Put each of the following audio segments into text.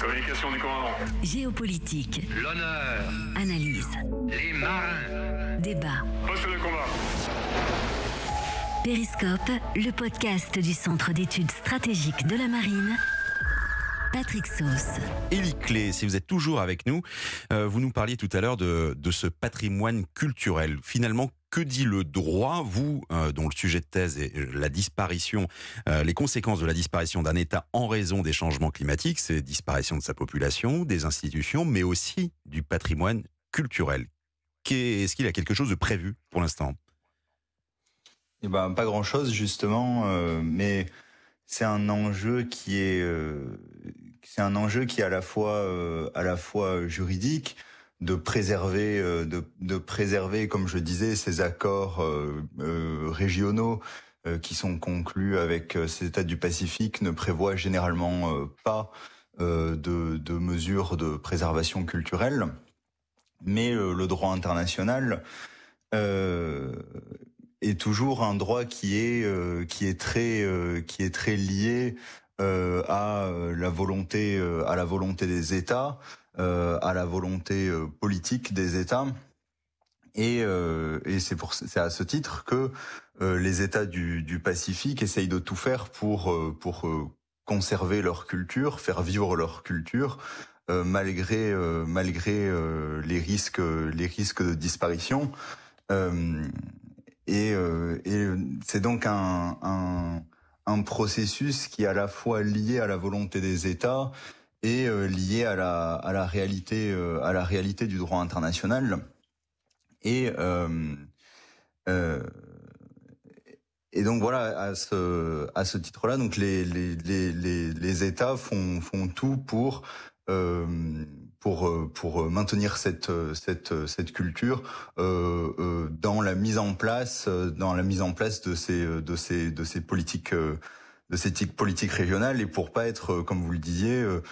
Communication du commandant. Géopolitique, L'honneur, analyse, les marins, débat. Poste de combat. Périscope, le podcast du Centre d'études stratégiques de la marine. Patrick Sauce. Élie Clé, si vous êtes toujours avec nous, euh, vous nous parliez tout à l'heure de, de ce patrimoine culturel. Finalement, que dit le droit, vous, euh, dont le sujet de thèse est euh, la disparition, euh, les conséquences de la disparition d'un État en raison des changements climatiques, c'est disparition de sa population, des institutions, mais aussi du patrimoine culturel. Est-ce qu'il y a quelque chose de prévu pour l'instant? Eh ben, pas grand chose justement, euh, mais c'est un enjeu qui est, euh, c'est un enjeu qui est à la fois, euh, fois juridique, de préserver, euh, de, préserver, comme je disais, ces accords euh, euh, régionaux euh, qui sont conclus avec euh, ces États du Pacifique ne prévoient généralement euh, pas euh, de, mesures de préservation culturelle, mais euh, le droit international. Euh, est toujours un droit qui est euh, très euh, lié euh, à euh, la volonté euh, à la volonté des États, euh, à la volonté euh, politique des États. Et, euh, et c'est pour c'est à ce titre que euh, les États du, du Pacifique essayent de tout faire pour euh, pour euh, conserver leur culture, faire vivre leur culture, euh, malgré euh, malgré euh, les risques les risques de disparition. Euh, et, euh, et c'est donc un, un, un processus qui est à la fois lié à la volonté des États et euh, lié à la, à la réalité, euh, à la réalité du droit international. Et euh, et donc voilà, à ce à ce titre-là, donc les les les les, États font font tout pour pour euh, pour maintenir cette cette cette culture euh, euh, dans la mise en place euh, dans la mise en place de ces de ces de ces politiques euh, de ces politiques régionales et pour pas être euh, comme vous le disiez euh,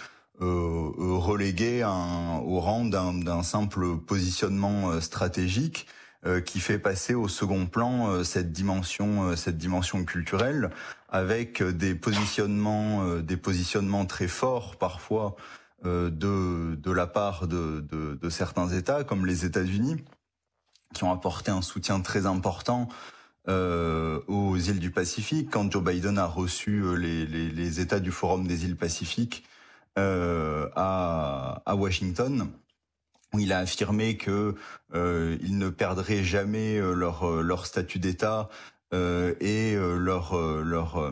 euh, euh, relégué un- au rang d'un simple positionnement euh, stratégique euh, qui fait passer au second plan euh, cette dimension euh, cette dimension culturelle avec euh, des positionnements euh, des positionnements très forts parfois euh, de de la part de, de certains États comme les États-Unis qui ont apporté un soutien très important euh, aux îles du Pacifique. Quand Joe Biden a reçu euh, les, les, États du Forum des îles Pacifiques euh, à, à Washington où il a affirmé que euh, ne perdraient jamais euh, leur euh, leur statut d'État euh, et euh, leur euh, leur euh,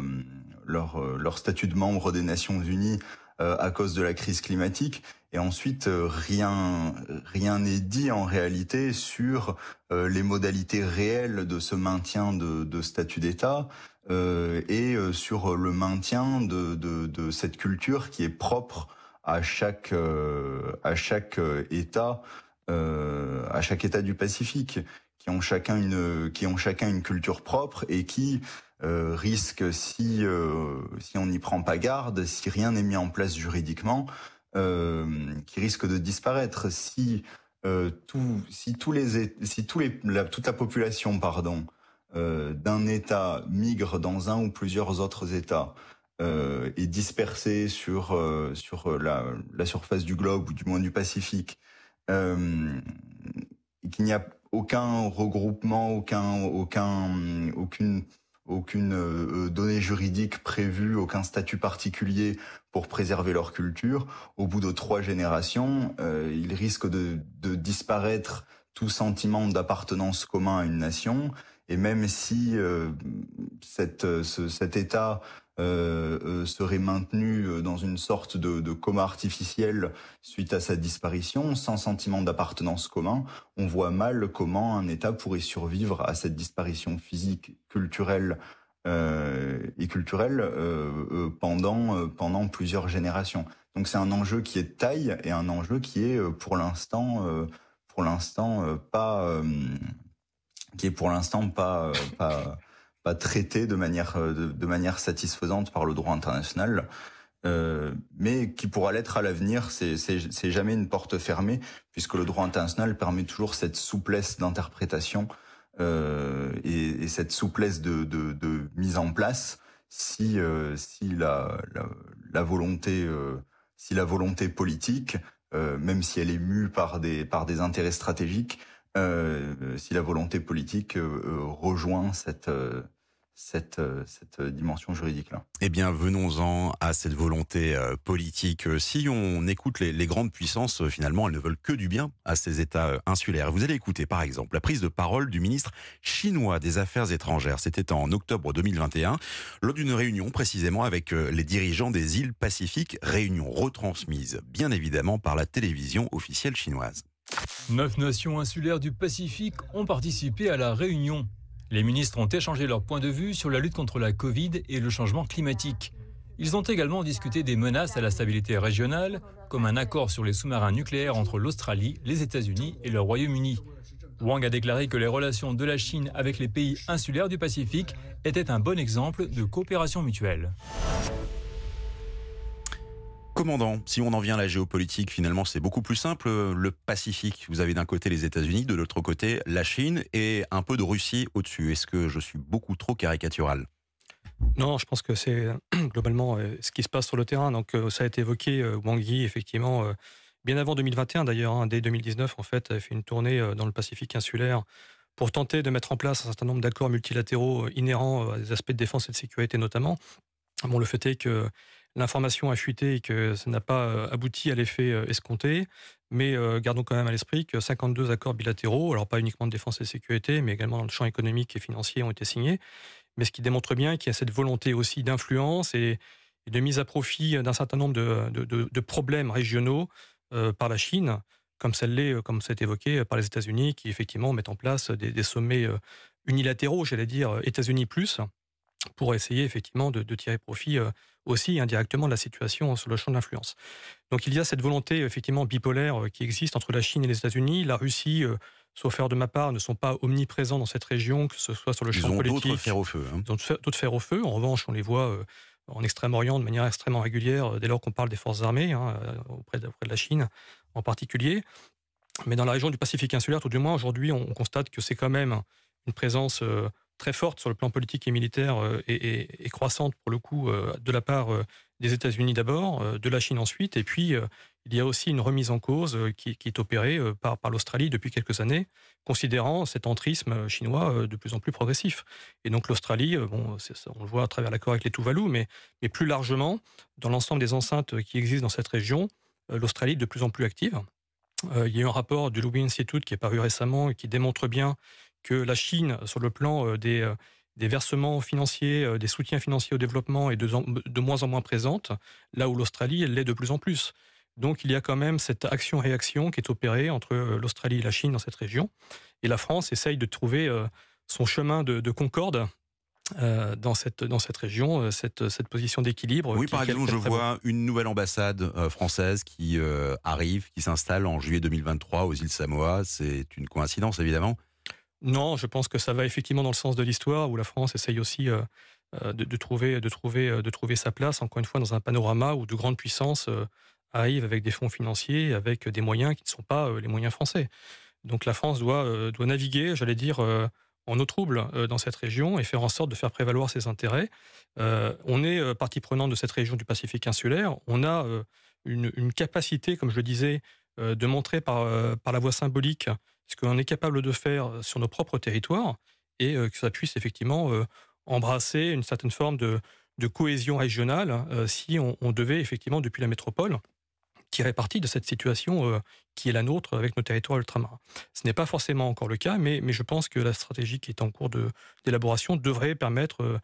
leur euh, leur statut de membre des Nations Unies euh, à cause de la crise climatique. Et ensuite, euh, rien rien n'est dit en réalité sur euh, les modalités réelles de ce maintien de, de statut d'État euh, et euh, sur le maintien de, de, de cette culture qui est propre à chaque euh, à chaque euh, État euh, à chaque État du Pacifique qui ont chacun une qui ont chacun une culture propre et qui euh, risquent si euh, si on n'y prend pas garde si rien n'est mis en place juridiquement euh, qui risquent de disparaître. Si tout si tous les si tous les toute la population pardon d'un État migre dans un ou plusieurs autres États est dispersée sur sur la, la surface du globe ou du moins du Pacifique, qu'il n'y a aucun regroupement, aucun aucun aucune aucune euh, donnée juridique prévue, aucun statut particulier pour préserver leur culture. Au bout de trois générations, euh, ils risquent de, de disparaître tout sentiment d'appartenance commun à une nation. Et même si euh, euh, ce- cet État euh, serait maintenu dans une sorte de, coma artificiel suite à sa disparition, sans sentiment d'appartenance commun, on voit mal comment un État pourrait survivre à cette disparition physique, culturelle et culturelle pendant pendant plusieurs générations. Donc c'est un enjeu qui est de taille et un enjeu qui est pour l'instant pour l'instant pas qui est pour l'instant pas euh, pas pas traité de manière euh, de, manière satisfaisante par le droit international. Euh, mais qui pourra l'être à l'avenir, c'est jamais une porte fermée puisque le droit international permet toujours cette souplesse d'interprétation euh, et, et cette souplesse de, de de mise en place si si la, la, la volonté si la volonté politique, même si elle est mue par des par des intérêts stratégiques, si la volonté politique rejoint cette cette, euh, cette euh, dimension juridique-là. Eh bien, venons-en à cette volonté euh, politique. Si on écoute les, grandes puissances, finalement, elles ne veulent que du bien à ces États insulaires. Vous allez écouter, par exemple, la prise de parole du ministre chinois des Affaires étrangères. C'était en octobre 2021, lors d'une réunion précisément avec les dirigeants des îles Pacifiques, réunion retransmise, bien évidemment, par la télévision officielle chinoise. Neuf nations insulaires du Pacifique ont participé à la réunion les ministres ont échangé leur point de vue sur la lutte contre la Covid et le changement climatique. Ils ont également discuté des menaces à la stabilité régionale, comme un accord sur les sous-marins nucléaires entre l'Australie, les États-Unis et le Royaume-Uni. Wang a déclaré que les relations de la Chine avec les pays insulaires du Pacifique étaient un bon exemple de coopération mutuelle. Commandant, si on en vient à la géopolitique, finalement, c'est beaucoup plus simple. Le Pacifique, vous avez d'un côté les États-Unis, de l'autre côté la Chine et un peu de Russie au-dessus. Est-ce que je suis beaucoup trop caricatural? Non, je pense que c'est globalement euh, ce qui se passe sur le terrain. Donc, euh, ça a été évoqué, euh, Wang Yi, effectivement, bien avant 2021 d'ailleurs, hein, dès 2019, en fait, a fait une tournée dans le Pacifique insulaire pour tenter de mettre en place un certain nombre d'accords multilatéraux inhérents à des aspects de défense et de sécurité notamment. Bon, le fait est que l'information a fuité et que ça n'a pas euh, abouti à l'effet euh, escompté. Mais euh, gardons quand même à l'esprit que 52 accords bilatéraux, alors pas uniquement de défense et sécurité, mais également dans le champ économique et financier, ont été signés. Mais ce qui démontre bien qu'il y a cette volonté aussi d'influence et, de mise à profit d'un certain nombre de, problèmes régionaux par la Chine, comme celle l'est, comme ça été évoqué, par les États-Unis, qui effectivement mettent en place des, sommets unilatéraux, j'allais dire États-Unis plus, pour essayer effectivement de, tirer profit aussi indirectement de la situation sur le champ de l'influence. Donc il y a cette volonté effectivement bipolaire euh, qui existe entre la Chine et les États-Unis. La Russie, euh, sauf faire de ma part, ne sont pas omniprésents dans cette région, que ce soit sur le champ politique. Ils ont d'autres fers au feu. Hein. Ils ont d'autres fers au feu. En revanche, on les voit en Extrême-Orient de manière extrêmement régulière dès lors qu'on parle des forces armées, hein, auprès, de, auprès, de, la Chine en particulier. Mais dans la région du Pacifique insulaire, tout du moins aujourd'hui, on, constate que c'est quand même une présence très forte sur le plan politique et militaire euh, et, croissante pour le coup euh, de la part euh, des États-Unis d'abord, de la Chine ensuite, et puis il y a aussi une remise en cause qui, est opérée par, l'Australie depuis quelques années, considérant cet entrisme chinois de plus en plus progressif. Et donc l'Australie, bon, on le voit à travers l'accord avec les Tuvalu, mais, mais plus largement, dans l'ensemble des enceintes qui existent dans cette région, l'Australie est de plus en plus active. il y a eu un rapport du Louis Institute qui est paru récemment et qui démontre bien que la Chine, sur le plan euh, des, euh, des versements financiers, euh, des soutiens financiers au développement est de, de moins en moins présente, là où l'Australie, elle l'est de plus en plus. Donc il y a quand même cette action-réaction qui est opérée entre l'Australie et la Chine dans cette région. Et la France essaye de trouver son chemin de, concorde dans, cette, dans cette région, cette, cette position d'équilibre. Oui, par exemple, je vois une nouvelle ambassade française qui arrive, qui s'installe en juillet 2023 aux îles Samoa. C'est une coïncidence, évidemment. Non, je pense que ça va effectivement dans le sens de l'histoire, où la France essaye aussi euh, euh, de, trouver, de, trouver, euh, de trouver sa place, encore une fois, dans un panorama où de grandes puissances arrivent avec des fonds financiers, avec des moyens qui ne sont pas les moyens français. Donc la France doit, doit naviguer, j'allais dire, en eau trouble dans cette région et faire en sorte de faire prévaloir ses intérêts. on est partie prenante de cette région du Pacifique insulaire. On a une, une, capacité, comme je le disais, de montrer par, par la voie symbolique ce qu'on est capable de faire euh, sur nos propres territoires et euh, que ça puisse effectivement euh, embrasser une certaine forme de, cohésion régionale hein, si on, devait effectivement, depuis la métropole, tirer parti de cette situation qui est la nôtre avec nos territoires ultramarins. Ce n'est pas forcément encore le cas, mais, mais je pense que la stratégie qui est en cours d'élaboration devrait permettre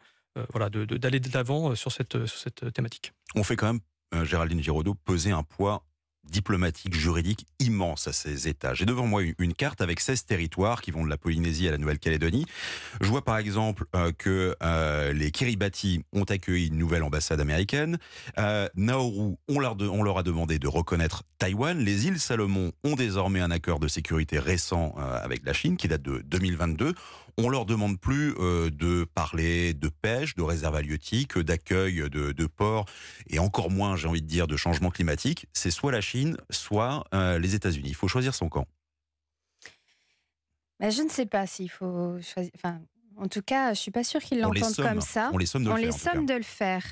voilà, d'aller de, l'avant sur cette, sur cette thématique. On fait quand même, Géraldine Giraudot, peser un poids diplomatique, juridique immense à ces États. J'ai devant moi une carte avec 16 territoires qui vont de la Polynésie à la Nouvelle-Calédonie. Je vois par exemple euh, que euh, les Kiribati ont accueilli une nouvelle ambassade américaine. Euh, Nauru, on leur, on leur, a demandé de reconnaître Taïwan. Les îles Salomon ont désormais un accord de sécurité récent avec la Chine qui date de 2022. On leur demande plus de parler de pêche, de réserve halieutique, d'accueil de, de ports et encore moins, j'ai envie de dire, de changement climatique. C'est soit la Chine soit euh, les États-Unis. Il faut choisir son camp. Bah, je ne sais pas s'il faut choisir. Enfin, En tout cas, je suis pas sûre qu'ils l'entendent comme ça. On les somme de On le les faire. somme de le faire.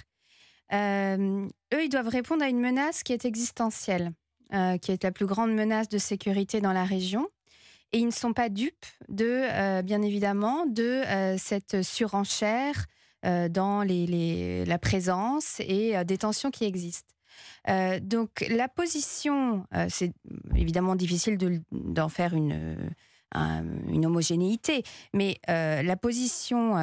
Euh, eux, ils doivent répondre à une menace qui est existentielle, euh, qui est la plus grande menace de sécurité dans la région. Et ils ne sont pas dupes de, euh, bien évidemment, de euh, cette surenchère euh, dans la présence et des tensions qui existent. Donc la position, c'est évidemment difficile de- d'en faire une, un- une homogénéité, mais la position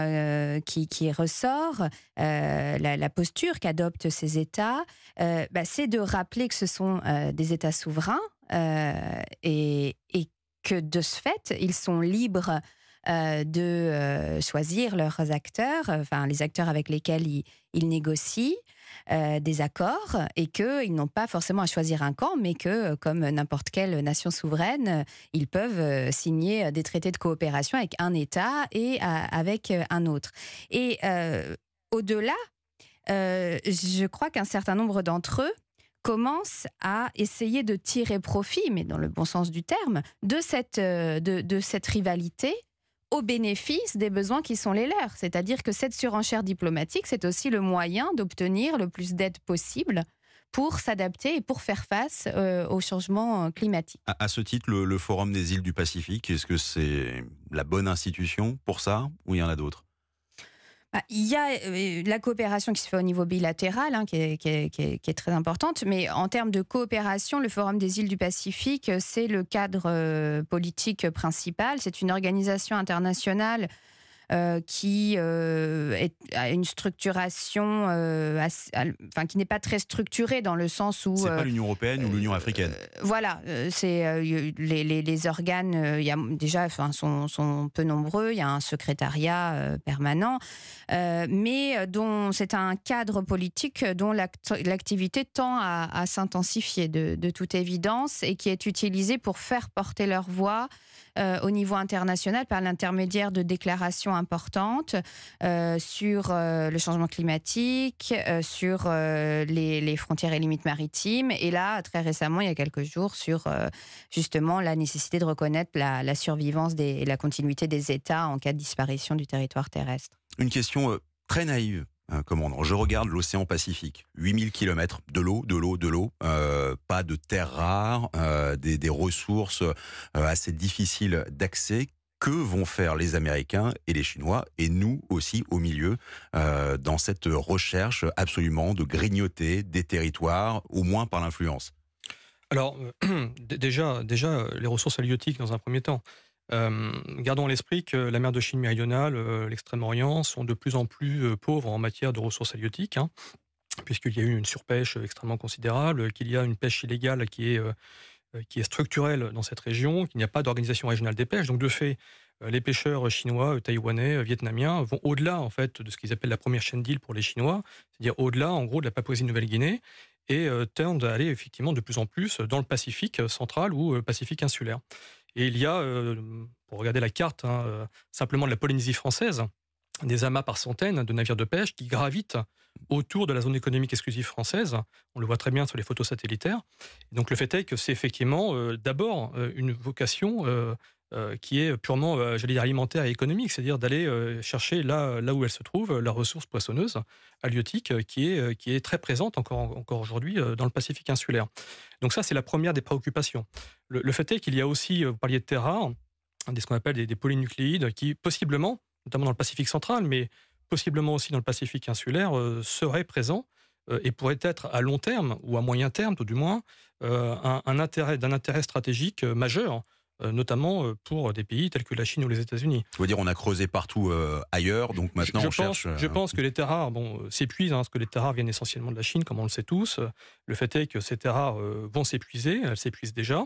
qui, ressort, la, posture qu'adoptent ces États, bah, c'est de rappeler que ce sont des États souverains et, et que de ce fait, ils sont libres euh, de euh, choisir leurs acteurs, enfin les acteurs avec lesquels ils, négocient euh, des accords et qu'ils n'ont pas forcément à choisir un camp, mais que, comme n'importe quelle nation souveraine, ils peuvent signer des traités de coopération avec un État et avec un autre. Et au-delà, je crois qu'un certain nombre d'entre eux commencent à essayer de tirer profit, mais dans le bon sens du terme, de cette, euh, de, cette rivalité au bénéfice des besoins qui sont les leurs. C'est-à-dire que cette surenchère diplomatique, c'est aussi le moyen d'obtenir le plus d'aide possible pour s'adapter et pour faire face euh, au changement climatique. À, ce titre, le, le Forum des îles du Pacifique, est-ce que c'est la bonne institution pour ça ou il y en a d'autres? Il y a euh, la coopération qui se fait au niveau bilatéral, hein, qui est très importante, mais en termes de coopération, le Forum des îles du Pacifique, euh, c'est le cadre euh, politique principal. C'est une organisation internationale euh, qui euh, est, a une structuration, euh, assez- enfin qui n'est pas très structurée dans le sens où C'est pas l'Union européenne ou l'Union africaine voilà, c'est les, les- les organes. Il y a déjà, enfin, sont, sont peu nombreux. Il y a un secrétariat permanent, mais dont c'est un cadre politique dont l'act- l'activité tend à, à s'intensifier de, de toute évidence et qui est utilisé pour faire porter leur voix. euh, au niveau international par l'intermédiaire de déclarations importantes euh, sur euh, le changement climatique, euh, sur euh, les, frontières et limites maritimes, et là, très récemment, il y a quelques jours, sur justement la nécessité de reconnaître la, la survivance et la continuité des États en cas de disparition du territoire terrestre. Une question très naïve, hein, commandant. Je regarde l'océan Pacifique, 8000 km de l'eau, de l'eau, de l'eau, pas de terres rares, des, ressources assez difficiles d'accès. Que vont faire les Américains et les Chinois, et nous aussi au milieu, euh, dans cette recherche absolument de grignoter des territoires, au moins par l'influence Alors, euh, déjà, déjà, euh, les ressources halieutiques dans un premier temps. Gardons à l'esprit que la mer de Chine méridionale, l'Extrême-Orient sont de plus en plus pauvres en matière de ressources halieutiques, hein, puisqu'il y a eu une surpêche extrêmement considérable, qu'il y a une pêche illégale qui est, qui est structurelle dans cette région, qu'il n'y a pas d'organisation régionale des pêches. Donc, de fait, euh, les pêcheurs chinois, euh, taïwanais, euh, vietnamiens vont au-delà en fait de ce qu'ils appellent la première chaîne d'îles pour les Chinois, c'est-à-dire au-delà en gros de la Papouasie-Nouvelle-Guinée et euh, tendent à aller effectivement de plus en plus dans le Pacifique euh, central ou euh, Pacifique insulaire. Et il y a, euh, pour regarder la carte, hein, euh, simplement de la Polynésie française, des amas par centaines de navires de pêche qui gravitent autour de la zone économique exclusive française. On le voit très bien sur les photos satellitaires. Et donc le fait est que c'est effectivement euh, d'abord euh, une vocation euh, qui est purement, j'allais dire, alimentaire et économique, c'est-à-dire d'aller chercher là, où elle se trouve, la ressource poissonneuse halieutique qui est, très présente encore, aujourd'hui dans le Pacifique insulaire. Donc ça, c'est la première des préoccupations. Le, fait est qu'il y a aussi, vous parliez de terres rares, des, ce qu'on appelle des polynucléides, qui possiblement, notamment dans le Pacifique central, mais possiblement aussi dans le Pacifique insulaire, euh, seraient présents euh, et pourraient être à long terme, ou à moyen terme tout du moins, euh, un, un intérêt, d'un intérêt stratégique majeur, notamment pour des pays tels que la Chine ou les États-Unis. Veux dire, on a creusé partout euh, ailleurs, donc maintenant je, on pense, cherche. euh, je pense que les terres rares bon, s'épuisent, hein, parce que les terres rares viennent essentiellement de la Chine, comme on le sait tous. Le fait est que ces terres rares euh, vont s'épuiser, elles s'épuisent déjà,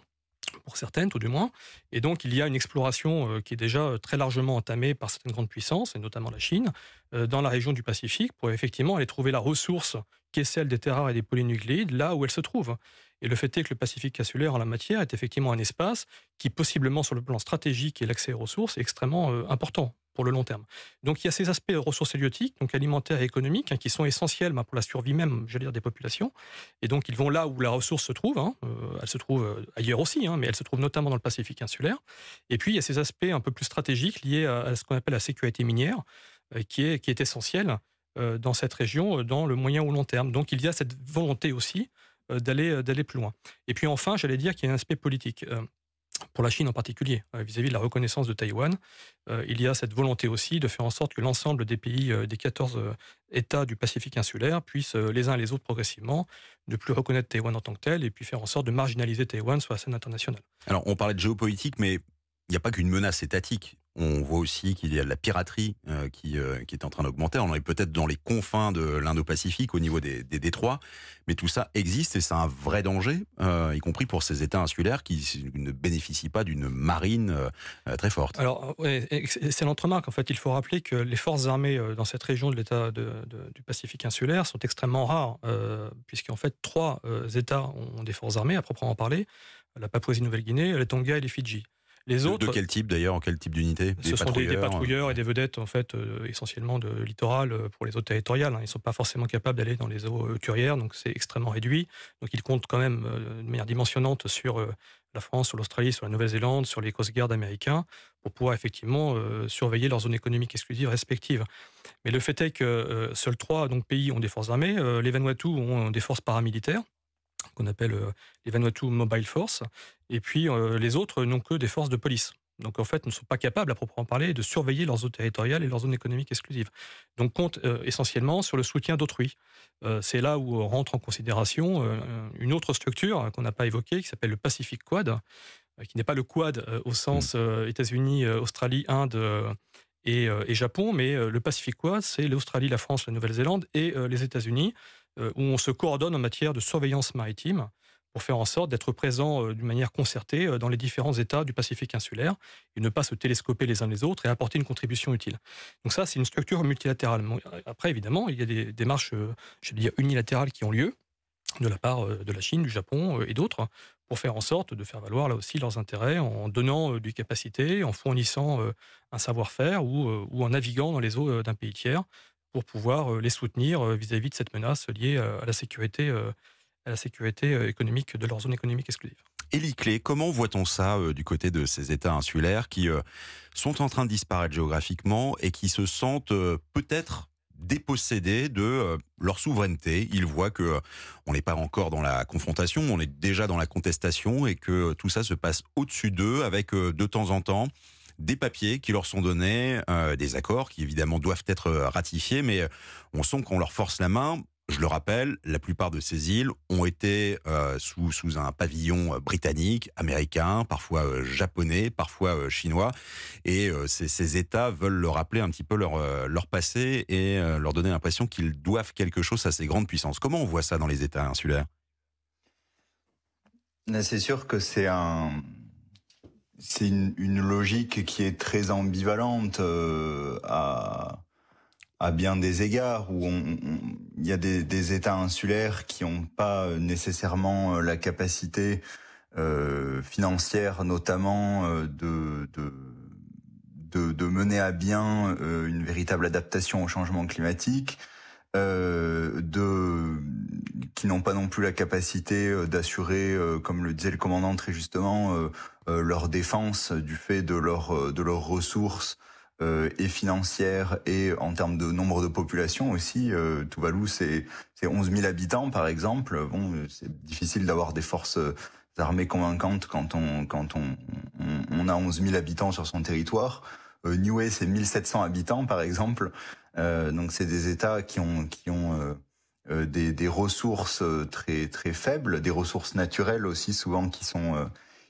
pour certaines tout du moins. Et donc il y a une exploration euh, qui est déjà euh, très largement entamée par certaines grandes puissances, et notamment la Chine, euh, dans la région du Pacifique, pour effectivement aller trouver la ressource qui est celle des terres rares et des polynucléides, là où elle se trouve. Et le fait est que le Pacifique insulaire en la matière est effectivement un espace qui, possiblement sur le plan stratégique et l'accès aux ressources, est extrêmement important pour le long terme. Donc il y a ces aspects ressources héliotiques, donc alimentaires et économiques, hein, qui sont essentiels ben, pour la survie même, j'allais dire, des populations. Et donc ils vont là où la ressource se trouve. Hein, euh, elle se trouve euh, ailleurs aussi, hein, mais elle se trouve notamment dans le Pacifique insulaire. Et puis il y a ces aspects un peu plus stratégiques liés à, ce qu'on appelle la sécurité minière, euh, qui, est, essentielle dans cette région dans le moyen ou long terme. Donc il y a cette volonté aussi d'aller plus loin. Et puis enfin, j'allais dire qu'il y a un aspect politique pour la Chine en particulier, euh, vis-à-vis de la reconnaissance de Taïwan. Euh, il y a cette volonté aussi de faire en sorte que l'ensemble des pays, euh, des 14 États du Pacifique insulaire, puissent les uns les autres progressivement ne plus reconnaître Taïwan en tant que tel et puis faire en sorte de marginaliser Taïwan sur la scène internationale. Alors, on parlait de géopolitique, mais il n'y a pas qu'une menace étatique. On voit aussi qu'il y a de la piraterie euh, qui, euh, qui est en train d'augmenter. On est peut-être dans les confins de l'Indo-Pacifique au niveau des, détroits, mais tout ça existe et c'est un vrai danger, euh, y compris pour ces États insulaires qui ne bénéficient pas d'une marine très forte. Alors, ouais, excellente remarque. En fait, il faut rappeler que les forces armées dans cette région de l'État du Pacifique insulaire sont extrêmement rares, puisqu'en fait, trois États ont des forces armées à proprement parler la Papouasie-Nouvelle-Guinée, les Tonga et les Fidji. Les autres, de, quel type d'ailleurs En quel type d'unité? Ce sont des, patrouilleurs et des vedettes en fait euh, essentiellement de littoral euh, pour les eaux territoriales. Hein. Ils ne sont pas forcément capables d'aller dans les eaux euh, turières, donc c'est extrêmement réduit. Donc ils comptent quand même de manière dimensionnante sur la France, sur l'Australie, sur la Nouvelle-Zélande, sur les Coast Guard américains, pour pouvoir effectivement surveiller leurs zones économiques exclusives respectives. Mais le fait est que seuls trois donc, pays ont des forces armées. les Vanuatu ont des forces paramilitaires qu'on appelle les Vanuatu Mobile Force, et puis les autres n'ont que des forces de police. Donc en fait, ne sont pas capables, à proprement parler, de surveiller leurs eaux territoriales et leurs zones économiques exclusives. Donc compte euh, essentiellement sur le soutien d'autrui. c'est là où rentre en considération une autre structure qu'on n'a pas évoquée, qui s'appelle le Pacific Quad, qui n'est pas le Quad au sens mmh. États-Unis, Australie, Inde et, et, Japon, mais le Pacific Quad, c'est l'Australie, la France, la Nouvelle-Zélande et les États-Unis, où on se coordonne en matière de surveillance maritime pour faire en sorte d'être présent euh, d'une manière concertée euh, dans les différents États du Pacifique insulaire et ne pas se télescoper les uns les autres et apporter une contribution utile. Donc ça, c'est une structure multilatérale. Après, évidemment, il y a des démarches, je veux dire, unilatérales qui ont lieu de la part de la Chine, du Japon et d'autres pour faire en sorte de faire valoir là aussi leurs intérêts en donnant du capacité, en fournissant un savoir-faire ou en naviguant dans les eaux d'un pays tiers pour pouvoir euh, les soutenir euh, vis-à-vis de cette menace liée euh, à la sécurité, à la sécurité économique de leur zone économique exclusive. Élie Clé, comment voit-on ça du côté de ces États insulaires qui sont en train de disparaître géographiquement et qui se sentent peut-être dépossédés de leur souveraineté? Ils voient que on n'est pas encore dans la confrontation, on est déjà dans la contestation et que tout ça se passe au-dessus d'eux avec de temps en temps des papiers qui leur sont donnés, euh, des accords qui évidemment doivent être euh, ratifiés, mais euh, on sent qu'on leur force la main. Je le rappelle, la plupart de ces îles ont été sous, sous un pavillon britannique, américain, parfois japonais, parfois chinois. Et ces, ces, États veulent leur rappeler un petit peu leur, leur passé et leur donner l'impression qu'ils doivent quelque chose à ces grandes puissances. Comment on voit ça dans les États insulaires? C'est sûr que c'est un, c'est une, logique qui est très ambivalente euh, à, bien des égards, où il y a des, États insulaires qui n'ont pas nécessairement euh, la capacité euh, financière, notamment, de, mener à bien une véritable adaptation au changement climatique. Euh, de qui n'ont pas non plus la capacité d'assurer, comme le disait le commandant très justement, euh, leur défense du fait de leur euh, de leurs ressources euh, et financières et en termes de nombre de population aussi. Euh, Tuvalu, c'est c'est 11 000 habitants par exemple. Bon, c'est difficile d'avoir des forces armées convaincantes quand on quand on, on, a 11 000 habitants sur son territoire. Euh, Niue, c'est 1700 habitants par exemple. Euh, donc c'est des États qui ont qui ont des, des ressources très très faibles, des ressources naturelles aussi souvent qui sont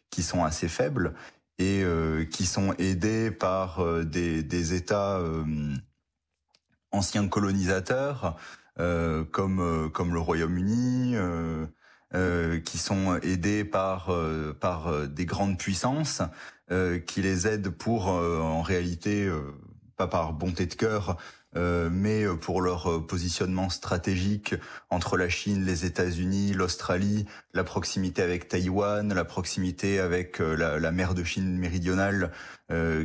qui sont assez faibles et euh, qui sont aidés par euh, des, États euh, anciens colonisateurs comme comme le Royaume-Uni, qui sont aidés par par des grandes puissances qui les aident pour en réalité pas par bonté de cœur euh, mais euh, pour leur euh, positionnement stratégique entre la Chine, les États-Unis, l'Australie, la proximité avec Taïwan, la proximité avec la, la, mer de Chine méridionale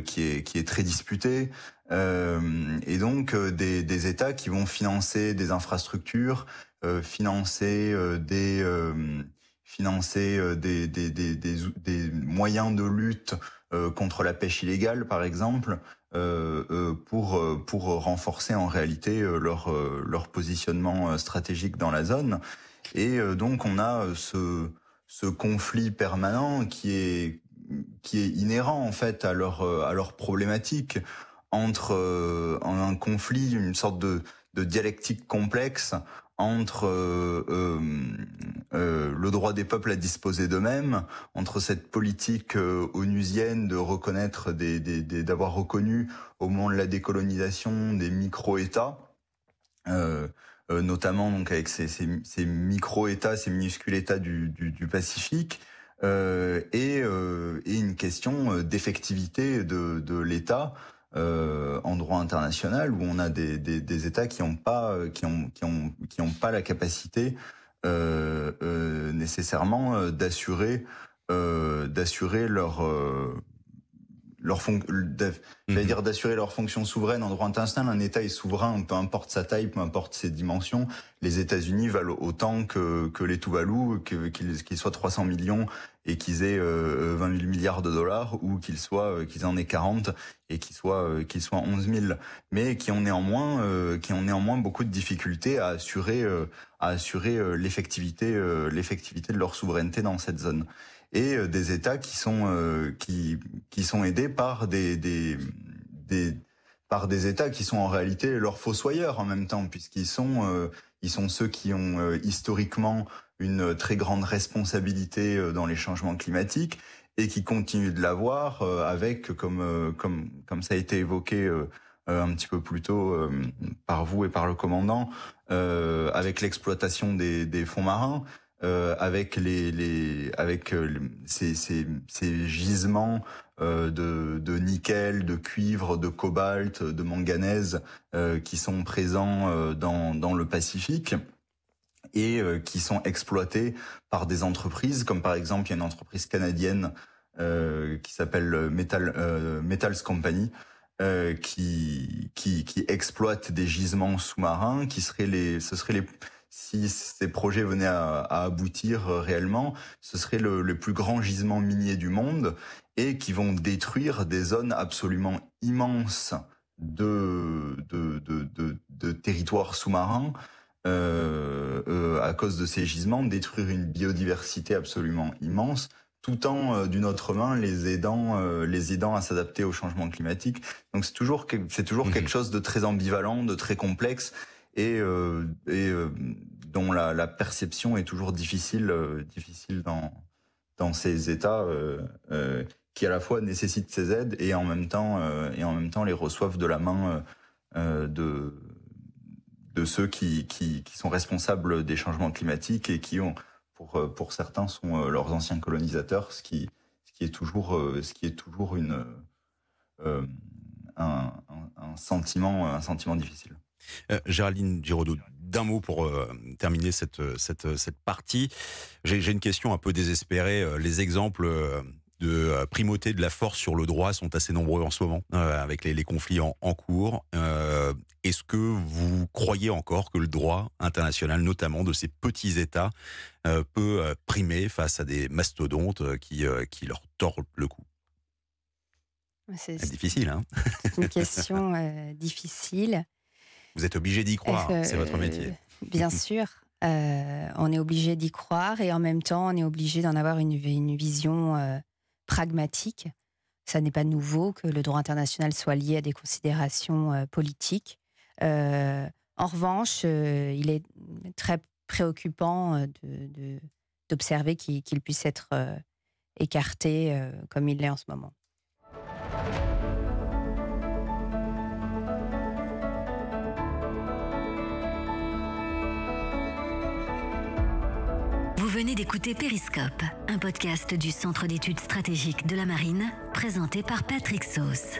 qui est qui est très disputée. Euh, et donc des, des, États qui vont financer des infrastructures, financer des financer des, des, des, des, moyens de lutte contre la pêche illégale, par exemple, pour pour renforcer en réalité leur leur positionnement stratégique dans la zone. Et donc on a ce ce conflit permanent qui est qui est inhérent en fait à leur à leur problématique entre euh, un conflit, une sorte de, de dialectique complexe entre euh, euh, euh, le droit des peuples à disposer d'eux-mêmes, entre cette politique onusienne de reconnaître d'avoir reconnu au moment de la décolonisation des micro-États, notamment donc avec ces, micro-États, ces minuscules États du, Pacifique, et, une question d'effectivité de, de l'État euh, en droit international où on a des, des, des États qui n'ont pas qui ont qui ont qui ont pas la capacité euh, euh, nécessairement euh, d'assurer euh, d'assurer leur leur fon mhm. dire d'assurer leur fonction souveraine en droit international. Un État est souverain, peu importe sa taille, peu importe ses dimensions. Les États-Unis valent autant que, que les Tuvalu, qu'ils soient 300 millions et qu'ils aient euh, 20 000 milliards de dollars, ou qu'ils soient euh, qu'ils en aient 40 et qu'ils soient euh, qu'ils soient 11 000, mais qui ont néanmoins euh, qui ont néanmoins beaucoup de difficultés à assurer à assurer l'effectivité l'effectivité de leur souveraineté dans cette zone. Et euh, des États qui sont euh, qui qui sont aidés par des, des des par des États qui sont en réalité leurs fossoyeurs en même temps, puisqu'ils sont euh, ils sont ceux qui ont historiquement une très grande responsabilité dans les changements climatiques et qui continuent de l'avoir avec comme comme comme ça a été évoqué un petit peu plus tôt par vous et par le commandant avec l'exploitation des, des fonds marins euh, avec les, les avec euh, ces, ces, ces, gisements euh, de, de, nickel, de cuivre, de cobalt, de manganèse euh, qui sont présents euh, dans, dans le Pacifique et qui sont exploités par des entreprises comme par exemple il y a une entreprise canadienne qui s'appelle Metal Metals Company qui, qui qui exploite des gisements sous-marins qui seraient les ce seraient les si ces projets venaient à, aboutir euh, réellement, ce serait le, plus grand gisement minier du monde et qui vont détruire des zones absolument immenses de, de, de, de, territoires sous-marins euh, euh, à cause de ces gisements, détruire une biodiversité absolument immense, tout en d'une autre main les aidant, les aidant à s'adapter au changement climatique. Donc c'est toujours c'est toujours mmh quelque chose de très ambivalent, de très complexe et, euh, euh, dont la, perception est toujours difficile, euh, difficile dans, dans ces États qui à la fois nécessitent ces aides et en même temps, et en même temps les reçoivent de la main de, de ceux qui, qui, qui, sont responsables des changements climatiques et qui ont, pour, pour certains, sont leurs anciens colonisateurs, ce qui, ce qui est toujours, ce qui est toujours une, un, un, un, sentiment, un sentiment difficile. Euh, Géraldine Giraudot, d'un mot pour euh, terminer cette, cette, cette partie. J'ai une question un peu désespérée. Euh, les exemples de primauté de la force sur le droit sont assez nombreux en ce moment, avec les, les, conflits en, en cours. Est-ce que vous croyez encore que le droit international, notamment de ces petits États, peut primer face à des mastodontes qui, qui leur tordent le cou? C'est difficile, hein une question difficile. Vous êtes obligé d'y croire, c'est votre métier. Bien sûr, euh, on est obligé d'y croire et en même temps, on est obligé d'en avoir une, une vision euh, pragmatique. Ça n'est pas nouveau que le droit international soit lié à des considérations euh, politiques. en revanche, il est très préoccupant d'observer de, qu'il puisse être écarté comme il l'est en ce moment. Venez d'écouter Périscope, un podcast du Centre d'études stratégiques de la Marine, présenté par Patrick Sauce.